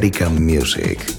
by Music.